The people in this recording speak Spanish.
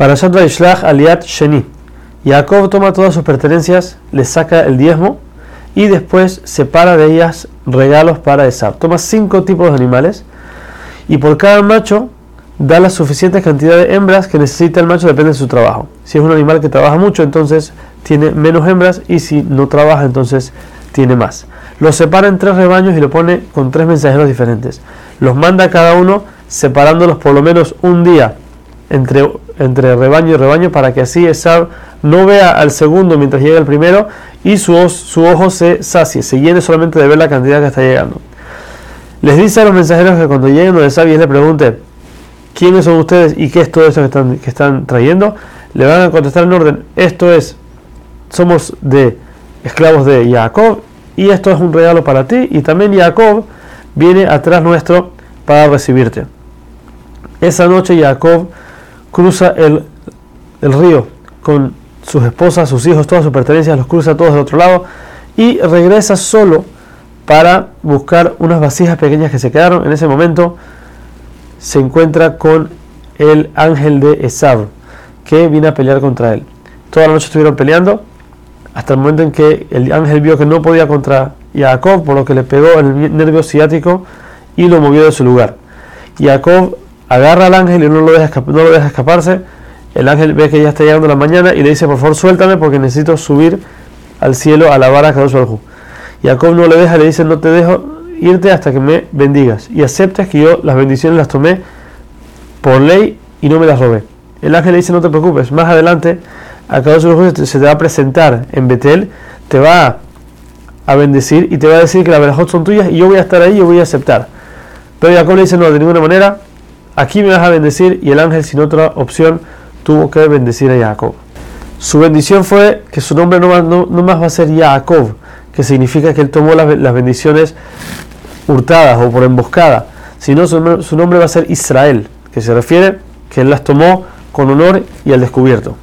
Para Shlach Aliat Sheni. Jacob toma todas sus pertenencias, le saca el diezmo y después separa de ellas regalos para Esab. Toma cinco tipos de animales y por cada macho da la suficiente cantidad de hembras que necesita el macho, depende de su trabajo. Si es un animal que trabaja mucho, entonces tiene menos hembras y si no trabaja, entonces tiene más. Los separa en tres rebaños y lo pone con tres mensajeros diferentes. Los manda cada uno separándolos por lo menos un día entre, entre rebaño y rebaño para que así Esab no vea al segundo mientras llega el primero y su, su ojo se sacie, se llene solamente de ver la cantidad que está llegando. Les dice a los mensajeros que cuando lleguen donde Esab y le pregunte quiénes son ustedes y qué es todo esto que están, que están trayendo, le van a contestar en orden, esto es, somos de esclavos de Jacob y esto es un regalo para ti y también Jacob viene atrás nuestro para recibirte. Esa noche Jacob cruza el, el río con sus esposas, sus hijos, todas sus pertenencias, los cruza todos del otro lado y regresa solo para buscar unas vasijas pequeñas que se quedaron. En ese momento se encuentra con el ángel de Esab, que viene a pelear contra él. Toda la noche estuvieron peleando, hasta el momento en que el ángel vio que no podía contra Jacob, por lo que le pegó el nervio ciático y lo movió de su lugar. Jacob agarra al ángel y no lo deja, no lo deja escaparse. El ángel ve que ya está llegando la mañana y le dice, por favor, suéltame porque necesito subir al cielo a la vara Kadosh Baruj Jacob no le deja, le dice, no te dejo irte hasta que me bendigas y aceptas que yo las bendiciones las tomé por ley y no me las robé. El ángel le dice, no te preocupes, más adelante a Kadosh Baruj se te va a presentar en Betel, te va a bendecir y te va a decir que las verajot son tuyas y yo voy a estar ahí y voy a aceptar. Pero Jacob le dice, no, de ninguna manera, aquí me vas a bendecir y el ángel sin otra opción tuvo que bendecir a Jacob. Su bendición fue que su nombre no más, no, más va a ser Jacob, que significa que él tomó las, bendiciones hurtadas o por emboscada, sino su, su nombre va a ser Israel, que se refiere que él las tomó con honor y al descubierto.